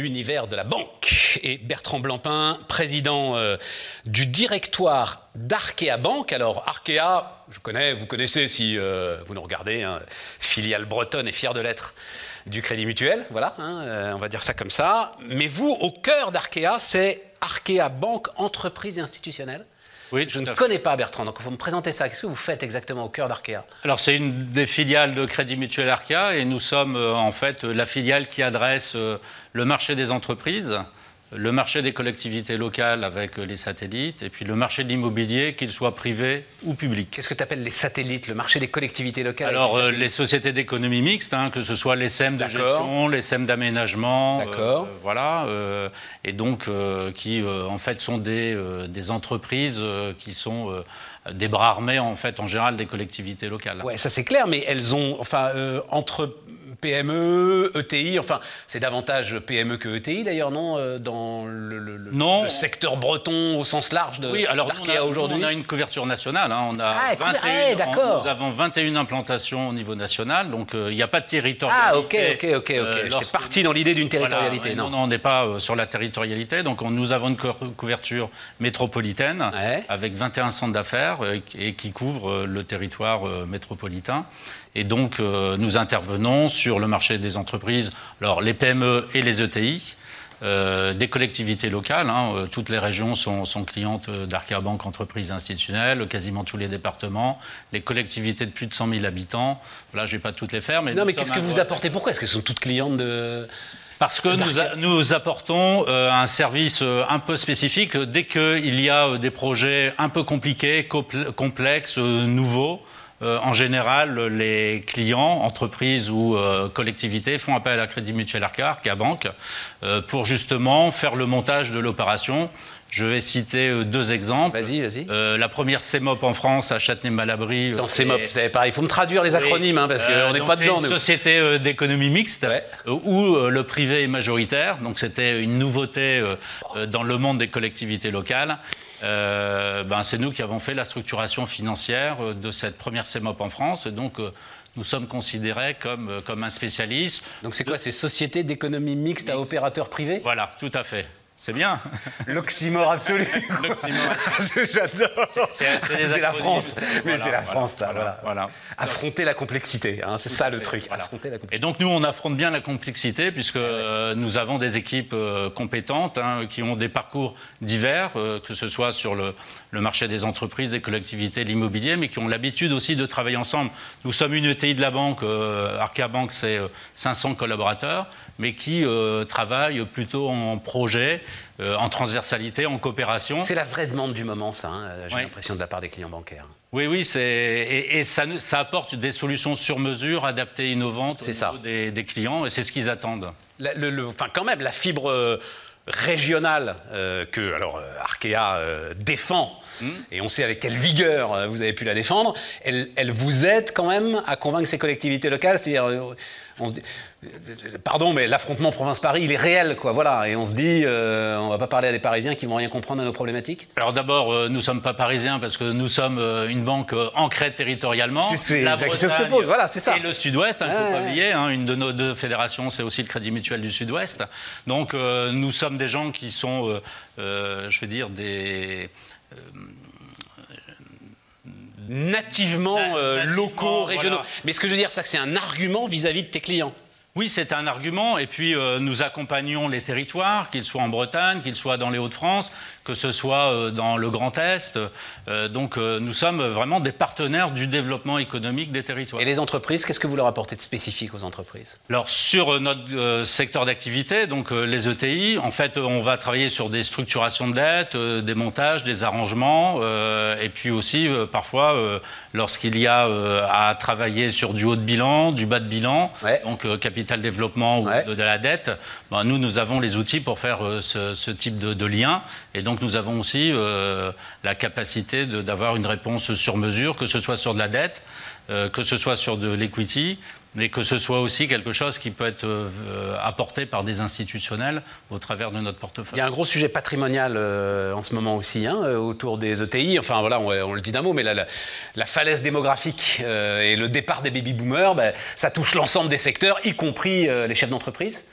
l'univers de la banque. Et Bertrand Blancpain, président euh, du directoire d'Arkea Banque. Alors, Arkea, je connais, vous connaissez si euh, vous nous regardez, hein, filiale bretonne et fière de l'être du Crédit Mutuel, voilà, hein, euh, on va dire ça comme ça. Mais vous, au cœur d'Arkea, c'est Arkea Banque, entreprise et institutionnelle. Oui, Je ne connais pas Bertrand, donc il faut me présenter ça. Qu'est-ce que vous faites exactement au cœur d'Arkea? Alors c'est une des filiales de Crédit Mutuel Arca et nous sommes euh, en fait la filiale qui adresse euh, le marché des entreprises, le marché des collectivités locales avec euh, les satellites et puis le marché de l'immobilier, qu'il soit privé ou public. Qu'est-ce que tu appelles les satellites, le marché des collectivités locales Alors, euh, les les sociétés d'économie mixte, hein, que ce soit les SEM de D'accord. gestion, les SEM d'aménagement, D'accord. euh, voilà, euh, et donc euh, qui en fait sont des, des entreprises qui sont des bras armés en fait en général des collectivités locales. Ouais, ça c'est clair, mais elles ont, enfin, entre PME, ETI, enfin, c'est davantage PME que ETI d'ailleurs, non euh, Dans le, Non. le secteur breton au sens large de Oui, alors aujourd'hui. on a une couverture nationale. hein, on a Ah, couver- 21 ah, d'accord. Nous avons 21 implantations au niveau national, donc euh, il n'y a pas de territorialité. Ah, ok, ok, ok, ok. euh, J'étais lorsque- parti dans l'idée d'une territorialité, ouais, non. non, on n'est pas euh, sur la territorialité. Donc, on- nous avons une cou- couverture métropolitaine Ouais. avec 21 centres d'affaires et qui couvrent euh, le territoire métropolitain. Et donc, euh, nous intervenons sur le marché des entreprises, alors les PME et les ETI. euh, des collectivités locales, hein, euh, toutes les régions sont, sont clientes d'Arkea Banque Entreprises Institutionnelles, quasiment tous les départements, les collectivités de plus de 100 000 habitants. Là, je ne vais pas toutes les faire, mais Non, mais qu'est-ce que vous apportez? Pourquoi est-ce que ce sont toutes clientes de. parce que nous, a- nous apportons euh, un service euh, un peu spécifique dès qu'il y a euh, des projets un peu compliqués, compl- complexes, nouveaux. Euh, en général, les clients, entreprises ou euh, collectivités font appel à Crédit Mutuel Arca, Arca Banque, euh, pour justement faire le montage de l'opération. Je vais citer euh, deux exemples. Vas-y, vas-y. Euh, la première CEMOP en France, à Châtenay-Malabry. Dans euh, ces mops, est- vous savez pas, il faut me traduire les acronymes, hein, parce euh, qu'on n'est donc pas c'est dedans, une nous. société euh, d'économie mixte Ouais. euh, où euh, le privé est majoritaire. Donc c'était une nouveauté euh, euh, dans le monde des collectivités locales. Euh, ben, c'est nous qui avons fait la structuration financière euh, de cette première CEMOP en France. Et donc euh, nous sommes considérés comme, comme un spécialiste. Donc c'est quoi? Ces sociétés d'économie mixte à opérateurs privés Voilà, tout à fait. C'est bien. L'oxymore absolu. L'oxymore. J'adore. C'est- la France. Mais voilà, c'est la voilà, France, ça. voilà. Affronter la complexité, hein, c'est ça le truc. voilà. Affronter la complexité. Et donc nous, on affronte bien la complexité puisque euh, nous avons des équipes euh, compétentes hein, qui ont des parcours divers, euh, que ce soit sur le, le marché des entreprises, des collectivités, de l'immobilier, mais qui ont l'habitude aussi de travailler ensemble. Nous sommes une ETI de la banque, euh, Arca Bank, c'est euh, 500 collaborateurs, mais qui travaillent plutôt en projet, euh, en transversalité, en coopération. C'est la vraie demande du moment, ça, hein, j'ai Oui. l'impression de la part des clients bancaires. Oui, oui, c'est et, et ça, apporte des solutions sur mesure, adaptées, innovantes au ça. Des, des clients, et c'est ce qu'ils attendent. La- le- le- enfin, quand même, la fibre euh, régionale euh, que alors Arkea euh, défend, et on sait avec quelle vigueur euh, vous avez pu la défendre, elle, elle vous aide quand même à convaincre ces collectivités locales. C'est-à-dire, on se dit, pardon, mais l'affrontement province-Paris, il est réel, quoi. Voilà, et on se dit, euh, on va pas parler à des Parisiens qui vont rien comprendre à nos problématiques. Alors d'abord, euh, nous ne sommes pas parisiens parce que nous sommes euh, une banque euh, ancrée territorialement. C'est- c'est La la question que je te pose, voilà, c'est ça. Et le Sud-Ouest, il ne faut Ouais, pas ouais. oublier, hein, une de nos deux fédérations, c'est aussi le Crédit Mutuel du Sud-Ouest. Donc euh, nous sommes des gens qui sont, je vais dire, des... Nativement euh, Nativement, locaux, voilà. régionaux. Mais ce que je veux dire, ça, c'est un argument vis-à-vis de tes clients. Oui, c'est un argument. Et puis, euh, nous accompagnons les territoires, qu'ils soient en Bretagne, qu'ils soient dans les Hauts-de-France, que ce soit euh, dans le Grand Est. Euh, donc, nous sommes vraiment des partenaires du développement économique des territoires. Et les entreprises, qu'est-ce que vous leur apportez de spécifique aux entreprises? Alors sur notre secteur d'activité, donc les ETI, en fait, on va travailler sur des structurations de dettes, des montages, des arrangements, et puis aussi parfois lorsqu'il y a à travailler sur du haut de bilan, du bas de bilan, Ouais. donc euh, capital développement ou Ouais. de, de la dette, ben, nous nous avons les outils pour faire euh, ce, ce type de, de lien, et donc nous avons aussi euh, la capacité d'avoir une réponse sur mesure, que ce soit sur de la dette, euh, que ce soit sur de l'equity, mais que ce soit aussi quelque chose qui peut être euh, apporté par des institutionnels au travers de notre Il portefeuille. y a un gros sujet patrimonial euh, en ce moment aussi, hein, euh, autour des ETI. Enfin voilà, on, on le dit d'un mot, mais la, la- la falaise démographique euh, et le départ des baby boomers, ben, ça touche l'ensemble des secteurs, y compris les chefs d'entreprise.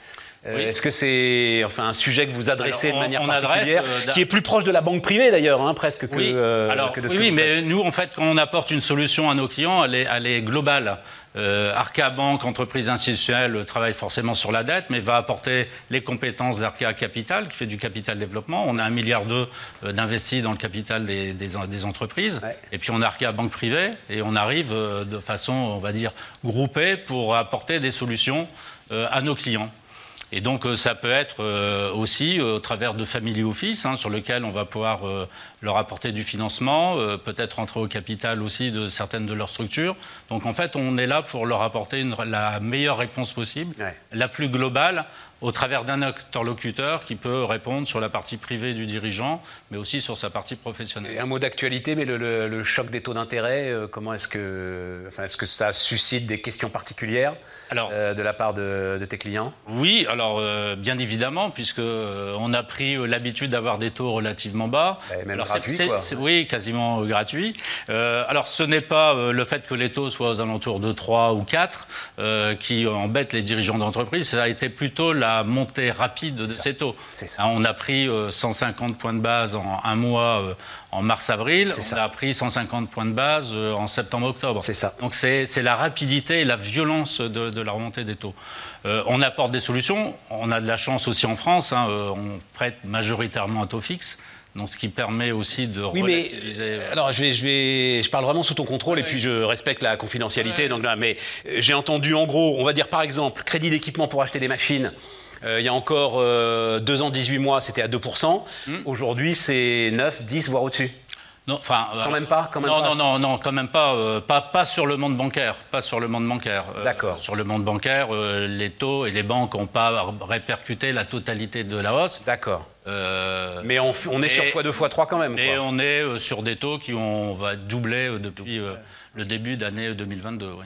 Est-ce que c'est enfin, un sujet que vous adressez de manière particulière, qui est plus proche de la banque privée d'ailleurs, hein, presque que, oui. Alors, que de ce oui, mais nous, en fait, quand on apporte une solution à nos clients, elle est, elle est globale. Euh, Arca Banque, entreprise institutionnelle, travaille forcément sur la dette, mais va apporter les compétences d'Arca Capital, qui fait du capital développement. On a un milliard d'euros euh, d'investis dans le capital des, des, entreprises. Et puis on a Arca Banque privée, et on arrive euh, de façon, on va dire, groupée pour apporter des solutions euh, à nos clients. Et donc euh, ça peut être euh, aussi euh, au travers de Family Office, hein, sur lequel on va pouvoir leur apporter du financement, peut-être entrer au capital aussi de certaines de leurs structures. Donc en fait, on est là pour leur apporter la meilleure réponse possible, la plus globale, au travers d'un interlocuteur qui peut répondre sur la partie privée du dirigeant, mais aussi sur sa partie professionnelle. Et un mot d'actualité, mais le, choc des taux d'intérêt, euh, comment est-ce que, enfin, est-ce que ça suscite des questions particulières alors, euh, de la part de, tes clients? Oui, alors euh, bien évidemment, puisque on a pris l'habitude d'avoir des taux relativement bas. même gratuits, quoi. oui, quasiment gratuits. alors ce n'est pas le fait que les taux soient aux alentours de 3 ou 4 qui embête les dirigeants d'entreprise, ça a été plutôt la montée rapide de ces taux. Ça. Hein, on a pris 150 euh, points de base en un mois euh, en mars-avril, on a pris 150 points de base euh, en septembre-octobre. C'est ça. Donc c'est la rapidité et la violence de, la remontée des taux. on apporte des solutions, on a de la chance aussi en France, hein, on prête majoritairement à taux fixe. Donc, ce qui permet aussi de oui, relativiser. Mais, alors, je vais, je vais, je parle vraiment sous ton contrôle et puis je respecte la confidentialité. Donc là, mais j'ai entendu en gros, on va dire par exemple, crédit d'équipement pour acheter des machines. Euh, il y a encore euh, deux ans, 18 mois, c'était à 2%. Hmm. Aujourd'hui, c'est 9, 10, voire au-dessus. Non, enfin, quand même pas, quand même non, non, non, non, quand même pas, euh, pas, pas sur le monde bancaire, pas sur le monde bancaire. D'accord. Sur le monde bancaire, les taux et les banques n'ont pas répercuté la totalité de la hausse. D'accord. Mais on, on est sur x2, x3 quand même. Et on est sur des taux qui ont, on va doubler depuis le début d'année 2022. Oui.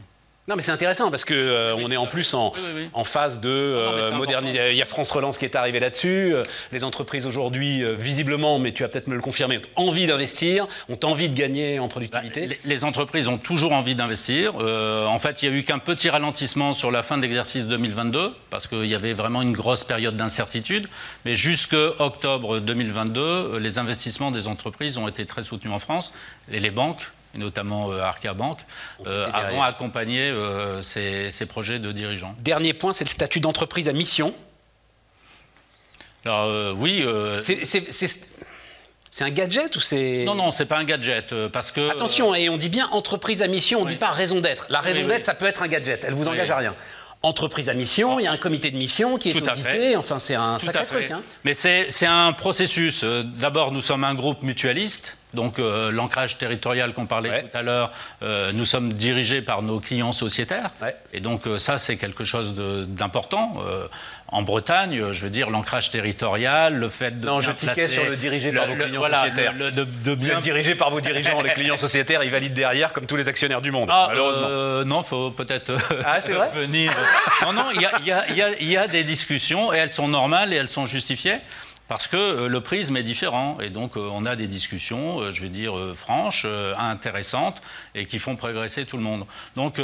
Non, mais c'est intéressant parce que euh, on est en plus en, en phase de euh, modernisation. Il y a France Relance qui est arrivé là-dessus. Euh, les entreprises aujourd'hui, visiblement, mais tu vas peut-être me le confirmer, ont envie d'investir, ont envie de gagner en productivité. Bah, les, entreprises ont toujours envie d'investir. en fait, il n'y a eu qu'un petit ralentissement sur la fin de l'exercice 2022 parce qu'il y avait vraiment une grosse période d'incertitude. Mais jusque octobre 2022, les investissements des entreprises ont été très soutenus en France et les banques et notamment euh, Arca Bank, euh, avons accompagné euh, ces, projets de dirigeants. Dernier point, c'est le statut d'entreprise à mission. Alors oui. C'est un gadget ou c'est Non, non, c'est pas un gadget parce que. Attention, et on dit bien entreprise à mission, on ne dit pas raison d'être. La raison d'être, ça peut être un gadget. Elle vous engage à rien entreprise à mission, il y a un comité de mission qui est audité, enfin c'est un sacré truc. Hein. Mais c'est un processus. D'abord, nous sommes un groupe mutualiste, donc euh, l'ancrage territorial qu'on parlait tout à l'heure, euh, nous sommes dirigés par nos clients sociétaires. Et donc euh, ça, c'est quelque chose d'important. en Bretagne, je veux dire, l'ancrage territorial, le fait de... Non, je tiquais sur le dirigé par vos clients sociétaires. de, bien... dirigé par vos dirigeants, les clients sociétaires, ils valident derrière comme tous les actionnaires du monde, ah, malheureusement. non, il faut peut-être ah, venir... non, non, il y a des discussions et elles sont normales et elles sont justifiées. Parce que euh, le prisme est différent et donc euh, on a des discussions, euh, je vais dire, franches, intéressantes et qui font progresser tout le monde. Donc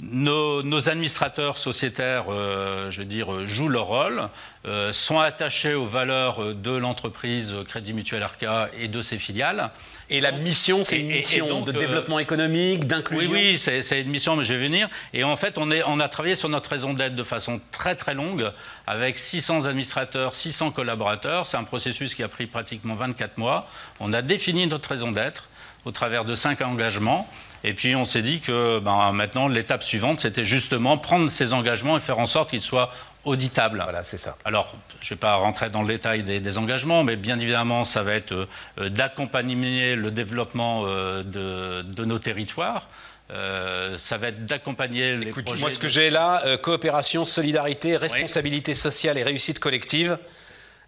nos, administrateurs sociétaires, euh, je veux dire, jouent leur rôle, euh, sont attachés aux valeurs de l'entreprise Crédit Mutuel Arca et de ses filiales. Et la mission, c'est une mission de euh, développement économique, d'inclusion? Oui, oui, c'est une mission, mais je vais venir. Et en fait, on, est, on a travaillé sur notre raison d'être de façon très très longue, avec 600 administrateurs, 600 collaborateurs. C'est un processus qui a pris pratiquement 24 mois. On a défini notre raison d'être au travers de cinq engagements. Et puis on s'est dit que ben, maintenant l'étape suivante, c'était justement prendre ces engagements et faire en sorte qu'ils soient auditables. Voilà, c'est ça. Alors, je ne vais pas rentrer dans le détail des, engagements, mais bien évidemment, ça va être euh, d'accompagner le développement euh, de, nos territoires. Euh, ça va être d'accompagner les Écoute, Moi, ce que j'ai là, coopération, solidarité, responsabilité sociale et réussite collective,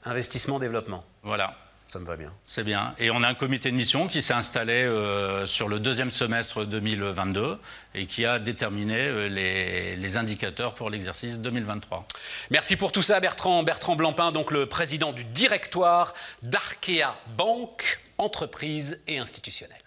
investissement, développement. Voilà. Ça me va bien. C'est bien. Et on a un comité de mission qui s'est installé euh, sur le deuxième semestre 2022 et qui a déterminé euh, les, indicateurs pour l'exercice 2023. Merci pour tout ça, Bertrand. Bertrand Blampin, donc le président du directoire d'Arkea Banque, entreprise et institutionnelle.